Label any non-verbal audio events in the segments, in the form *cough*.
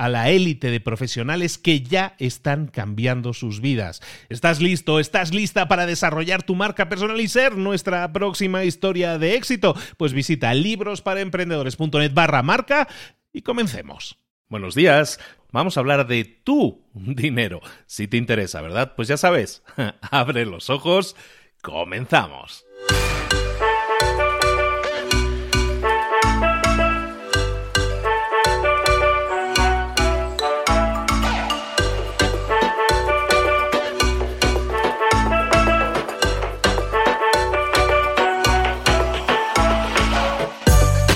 a la élite de profesionales que ya están cambiando sus vidas. ¿Estás listo? ¿Estás lista para desarrollar tu marca personal y ser nuestra próxima historia de éxito? Pues visita librosparaemprendedores.net barra marca y comencemos. Buenos días. Vamos a hablar de tu dinero. Si te interesa, ¿verdad? Pues ya sabes, *laughs* abre los ojos. Comenzamos.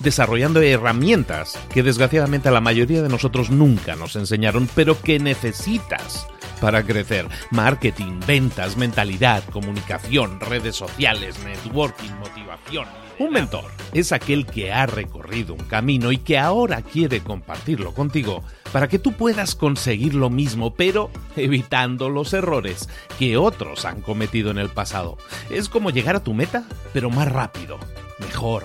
desarrollando herramientas que desgraciadamente a la mayoría de nosotros nunca nos enseñaron, pero que necesitas para crecer. Marketing, ventas, mentalidad, comunicación, redes sociales, networking, motivación. Un mentor es aquel que ha recorrido un camino y que ahora quiere compartirlo contigo para que tú puedas conseguir lo mismo, pero evitando los errores que otros han cometido en el pasado. Es como llegar a tu meta, pero más rápido, mejor.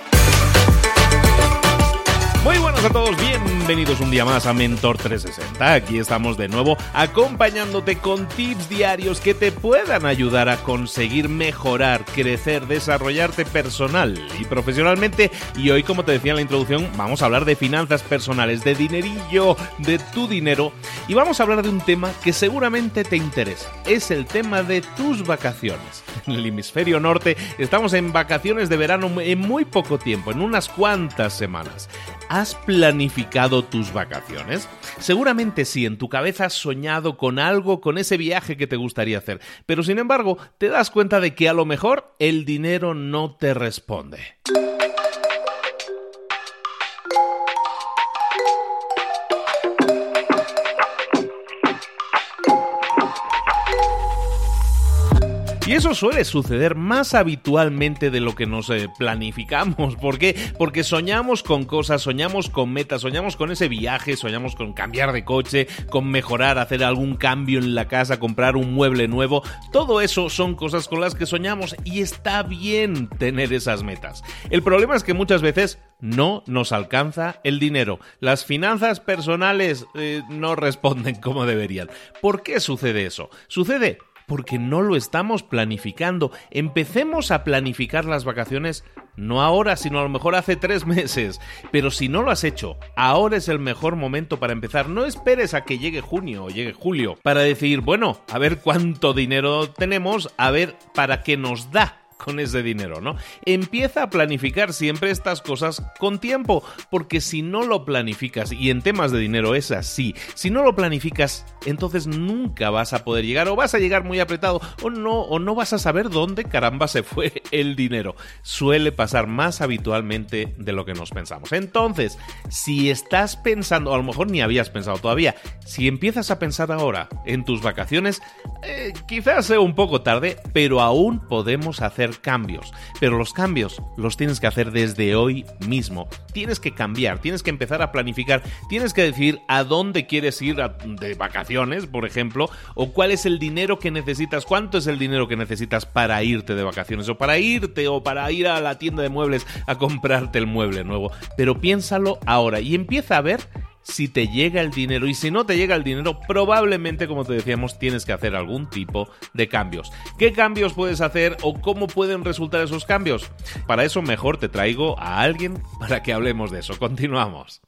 Muy buenos a todos, bienvenidos un día más a Mentor 360. Aquí estamos de nuevo acompañándote con tips diarios que te puedan ayudar a conseguir mejorar, crecer, desarrollarte personal y profesionalmente. Y hoy, como te decía en la introducción, vamos a hablar de finanzas personales, de dinerillo, de tu dinero. Y vamos a hablar de un tema que seguramente te interesa. Es el tema de tus vacaciones. *laughs* En el hemisferio norte estamos en vacaciones de verano en muy poco tiempo, en unas cuantas semanas. ¿Has planificado tus vacaciones? Seguramente sí, en tu cabeza has soñado con algo, con ese viaje que te gustaría hacer, pero sin embargo te das cuenta de que a lo mejor el dinero no te responde. Y eso suele suceder más habitualmente de lo que nos eh, planificamos. ¿Por qué? Porque soñamos con cosas, soñamos con metas, soñamos con ese viaje, soñamos con cambiar de coche, con mejorar, hacer algún cambio en la casa, comprar un mueble nuevo. Todo eso son cosas con las que soñamos y está bien tener esas metas. El problema es que muchas veces no nos alcanza el dinero. Las finanzas personales eh, no responden como deberían. ¿Por qué sucede eso? Sucede porque no lo estamos planificando. Empecemos a planificar las vacaciones no ahora, sino a lo mejor hace tres *laughs* meses. Pero si no lo has hecho, ahora es el mejor momento para empezar. No esperes a que llegue junio o llegue julio para decir, bueno, a ver cuánto dinero tenemos, a ver para qué nos da con ese dinero, ¿no? Empieza a planificar siempre estas cosas con tiempo, porque si no lo planificas, y en temas de dinero es así, si no lo planificas, entonces nunca vas a poder llegar, o vas a llegar muy apretado, o no, o no vas a saber dónde caramba se fue *laughs* el dinero. Suele pasar más habitualmente de lo que nos pensamos. Entonces, si estás pensando, a lo mejor ni habías pensado todavía, si empiezas a pensar ahora en tus vacaciones, eh, quizás sea un poco tarde, pero aún podemos hacer cambios. Pero los cambios los tienes que hacer desde hoy mismo. Tienes que cambiar, tienes que empezar a planificar, tienes que decir a dónde quieres ir de vacaciones, por ejemplo, o cuál es el dinero que necesitas, cuánto es el dinero que necesitas para irte de vacaciones, o para irte, o para ir a la tienda de muebles a comprarte el mueble nuevo. Pero piénsalo ahora y empieza a ver si te llega el dinero y si no te llega el dinero, probablemente, como te decíamos, tienes que hacer algún tipo de cambios. ¿Qué cambios puedes hacer o cómo pueden resultar esos cambios? Para eso mejor te traigo a alguien para que hablemos de eso. Continuamos.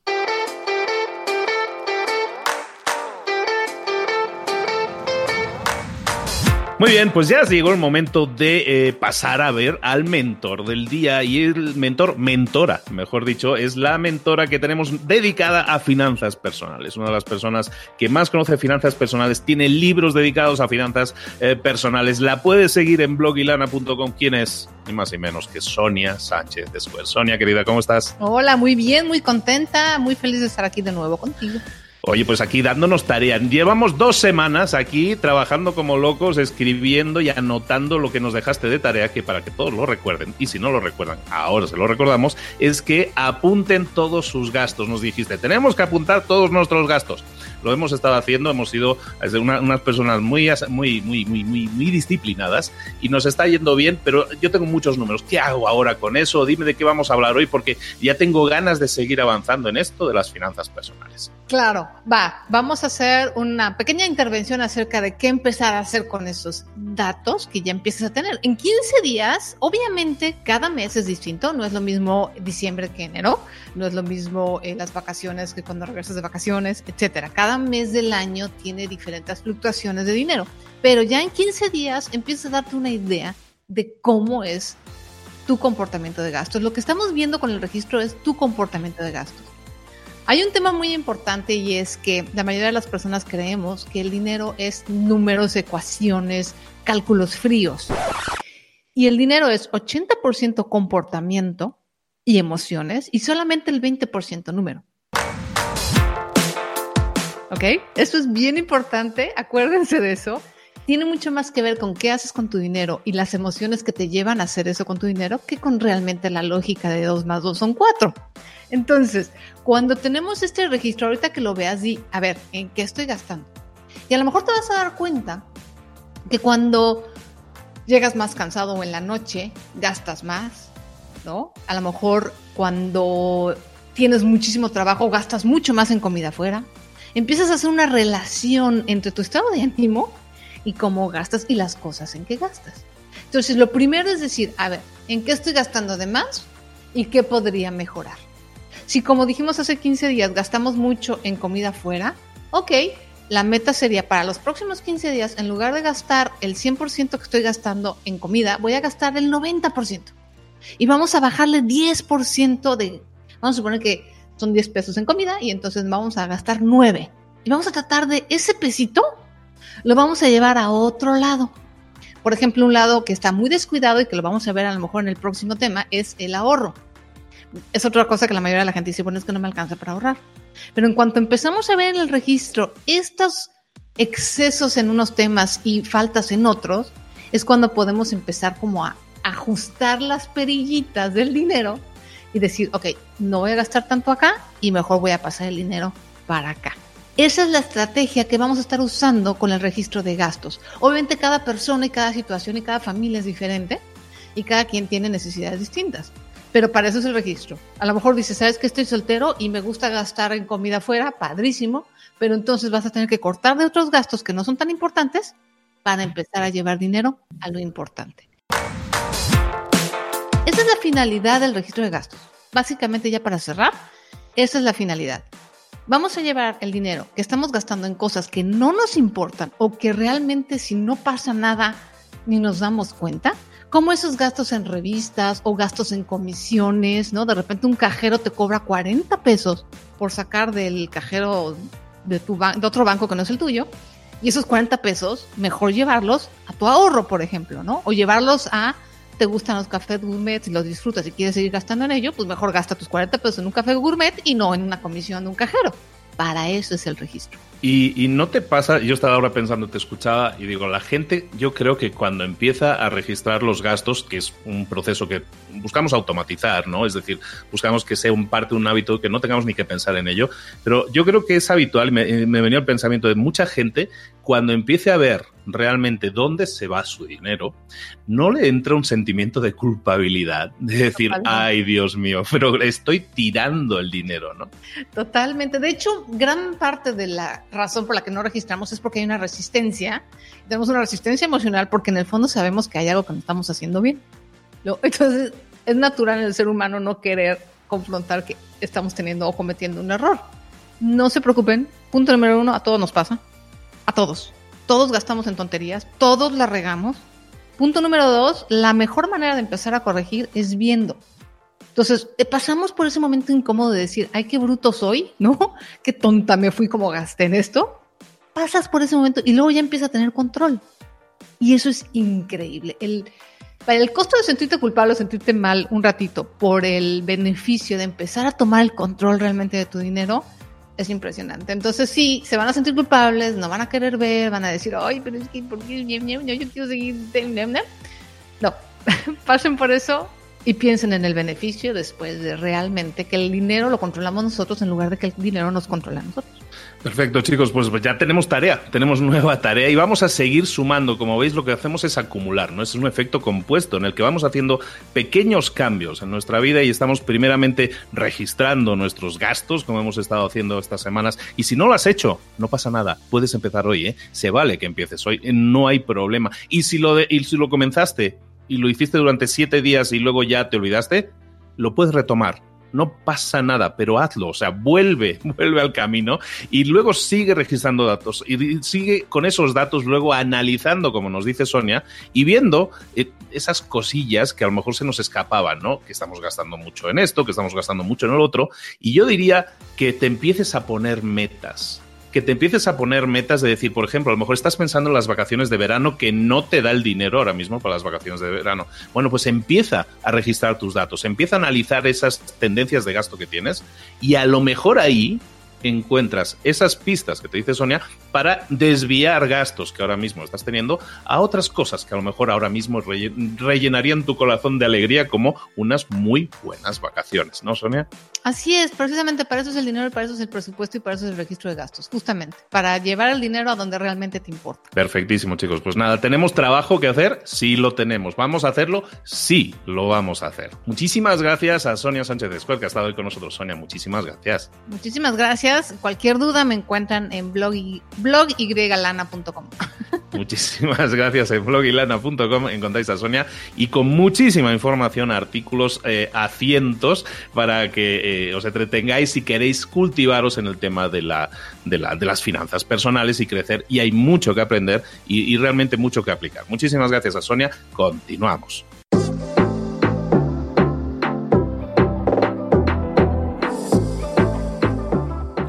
Muy bien, pues ya llegó el momento de eh, pasar a ver al mentor del día y el mentor, mentora, mejor dicho, es la mentora que tenemos dedicada a finanzas personales. Una de las personas que más conoce finanzas personales, tiene libros dedicados a finanzas eh, personales. La puedes seguir en blogilana.com. ¿Quién es? Ni más ni menos que Sonia Sánchez después. Sonia, querida, ¿cómo estás? Hola, muy bien, muy contenta, muy feliz de estar aquí de nuevo contigo. Oye, pues aquí dándonos tarea. Llevamos dos semanas aquí trabajando como locos, escribiendo y anotando lo que nos dejaste de tarea, que para que todos lo recuerden, y si no lo recuerdan, ahora se lo recordamos, es que apunten todos sus gastos. Nos dijiste, tenemos que apuntar todos nuestros gastos lo hemos estado haciendo, hemos sido unas personas muy, muy, muy, muy, muy, muy disciplinadas y nos está yendo bien, pero yo tengo muchos números. ¿Qué hago ahora con eso? Dime de qué vamos a hablar hoy porque ya tengo ganas de seguir avanzando en esto de las finanzas personales. Claro, va, vamos a hacer una pequeña intervención acerca de qué empezar a hacer con esos datos que ya empiezas a tener. En 15 días, obviamente, cada mes es distinto, no es lo mismo diciembre que enero, no es lo mismo eh, las vacaciones que cuando regresas de vacaciones, etcétera. Cada mes del año tiene diferentes fluctuaciones de dinero, pero ya en 15 días empiezas a darte una idea de cómo es tu comportamiento de gastos. Lo que estamos viendo con el registro es tu comportamiento de gastos. Hay un tema muy importante y es que la mayoría de las personas creemos que el dinero es números, ecuaciones, cálculos fríos. Y el dinero es 80% comportamiento y emociones y solamente el 20% número. ¿Ok? Eso es bien importante, acuérdense de eso. Tiene mucho más que ver con qué haces con tu dinero y las emociones que te llevan a hacer eso con tu dinero que con realmente la lógica de 2 más 2 son 4. Entonces, cuando tenemos este registro, ahorita que lo veas, di, a ver, ¿en qué estoy gastando? Y a lo mejor te vas a dar cuenta que cuando llegas más cansado o en la noche, gastas más, ¿no? A lo mejor cuando tienes muchísimo trabajo, gastas mucho más en comida afuera empiezas a hacer una relación entre tu estado de ánimo y cómo gastas y las cosas en que gastas. Entonces, lo primero es decir, a ver, ¿en qué estoy gastando de más y qué podría mejorar? Si como dijimos hace 15 días gastamos mucho en comida fuera, ok, la meta sería para los próximos 15 días, en lugar de gastar el 100% que estoy gastando en comida, voy a gastar el 90%. Y vamos a bajarle 10% de, vamos a suponer que son 10 pesos en comida y entonces vamos a gastar 9. Y vamos a tratar de ese pesito, lo vamos a llevar a otro lado. Por ejemplo, un lado que está muy descuidado y que lo vamos a ver a lo mejor en el próximo tema es el ahorro. Es otra cosa que la mayoría de la gente dice, bueno, es que no me alcanza para ahorrar. Pero en cuanto empezamos a ver en el registro estos excesos en unos temas y faltas en otros, es cuando podemos empezar como a ajustar las perillitas del dinero y decir, ok, no voy a gastar tanto acá y mejor voy a pasar el dinero para acá. Esa es la estrategia que vamos a estar usando con el registro de gastos. Obviamente cada persona y cada situación y cada familia es diferente y cada quien tiene necesidades distintas. Pero para eso es el registro. A lo mejor dices, ¿sabes que estoy soltero y me gusta gastar en comida fuera? Padrísimo. Pero entonces vas a tener que cortar de otros gastos que no son tan importantes para empezar a llevar dinero a lo importante. Es la finalidad del registro de gastos. Básicamente ya para cerrar, esa es la finalidad. Vamos a llevar el dinero que estamos gastando en cosas que no nos importan o que realmente si no pasa nada ni nos damos cuenta, como esos gastos en revistas o gastos en comisiones, ¿no? De repente un cajero te cobra 40 pesos por sacar del cajero de, tu de otro banco que no es el tuyo. Y esos 40 pesos, mejor llevarlos a tu ahorro, por ejemplo, ¿no? O llevarlos a, te gustan los cafés gourmet y los disfrutas y quieres seguir gastando en ello, pues mejor gasta tus 40 pesos en un café gourmet y no en una comisión de un cajero. Para eso es el registro. Y, no te pasa, yo estaba ahora pensando, te escuchaba y digo, la gente yo creo que cuando empieza a registrar los gastos, que es un proceso que buscamos automatizar, ¿no? Es decir, buscamos que sea un parte un hábito, que no tengamos ni que pensar en ello, pero yo creo que es habitual, me, me venía el pensamiento de mucha gente, cuando empiece a ver realmente dónde se va su dinero, no le entra un sentimiento de culpabilidad, de decir, ay Dios mío, pero estoy tirando el dinero, ¿no? Totalmente. De hecho, gran parte de la razón por la que no registramos es porque hay una resistencia. Tenemos una resistencia emocional porque en el fondo sabemos que hay algo que no estamos haciendo bien. *laughs* Entonces, es natural en el ser humano no querer confrontar que estamos teniendo o cometiendo un error. No se preocupen. Punto número uno, a todos nos pasa. A todos todos gastamos en tonterías, todos la regamos. Punto número dos, la mejor manera de empezar a corregir es viendo. Entonces, eh, pasamos por ese momento incómodo de decir, ay, qué bruto soy, ¿no? *laughs* Qué tonta me fui como gasté en esto. Pasas por ese momento y luego ya empiezas a tener control. Y eso es increíble. El, para el costo de sentirte culpable o sentirte mal un ratito por el beneficio de empezar a tomar el control realmente de tu dinero, es impresionante. Entonces sí, se van a sentir culpables, no van a querer ver, van a decir, ay, pero es que, ¿por qué? Yo quiero seguir... No, *laughs* pasen por eso y piensen en el beneficio después de realmente que el dinero lo controlamos nosotros en lugar de que el dinero nos controla a nosotros. Perfecto, chicos, pues ya tenemos tarea, tenemos nueva tarea y vamos a seguir sumando. Como veis, lo que hacemos es acumular, ¿no? Es un efecto compuesto en el que vamos haciendo pequeños cambios en nuestra vida y estamos primeramente registrando nuestros gastos, como hemos estado haciendo estas semanas. Y si no lo has hecho, no pasa nada, puedes empezar hoy, ¿eh? Se vale que empieces hoy, no hay problema. Y si lo, de, y si lo comenzaste y lo hiciste durante siete días y luego ya te olvidaste, lo puedes retomar. No pasa nada, pero hazlo, o sea, vuelve, *laughs* vuelve al camino y luego sigue registrando datos y sigue con esos datos luego analizando, como nos dice Sonia, y viendo eh, esas cosillas que a lo mejor se nos escapaban, ¿no? Que estamos gastando mucho en esto, que estamos gastando mucho en el otro, y yo diría que te empieces a poner metas que te empieces a poner metas de decir, por ejemplo, a lo mejor estás pensando en las vacaciones de verano que no te da el dinero ahora mismo para las vacaciones de verano. Bueno, pues empieza a registrar tus datos, empieza a analizar esas tendencias de gasto que tienes y a lo mejor ahí encuentras esas pistas que te dice Sonia para desviar gastos que ahora mismo estás teniendo a otras cosas que a lo mejor ahora mismo rellenarían tu corazón de alegría como unas muy buenas vacaciones, ¿no, Sonia? Así es, precisamente para eso es el dinero, para eso es el presupuesto y para eso es el registro de gastos, justamente, para llevar el dinero a donde realmente te importa. Perfectísimo, chicos. Pues nada, ¿tenemos trabajo que hacer? Sí, lo tenemos. ¿Vamos a hacerlo? Sí, lo vamos a hacer. Muchísimas gracias a Sonia Sánchez Escuel, que ha estado hoy con nosotros. Sonia, muchísimas gracias. Muchísimas gracias. Cualquier duda me encuentran en blog, y, blogyglana.com. *laughs* Muchísimas gracias en blogylana.com encontráis a Sonia y con muchísima información, artículos eh, a cientos para que eh, os entretengáis si queréis cultivaros en el tema de, la, de, la, de las finanzas personales y crecer. Y hay mucho que aprender y realmente mucho que aplicar. Muchísimas gracias a Sonia. Continuamos.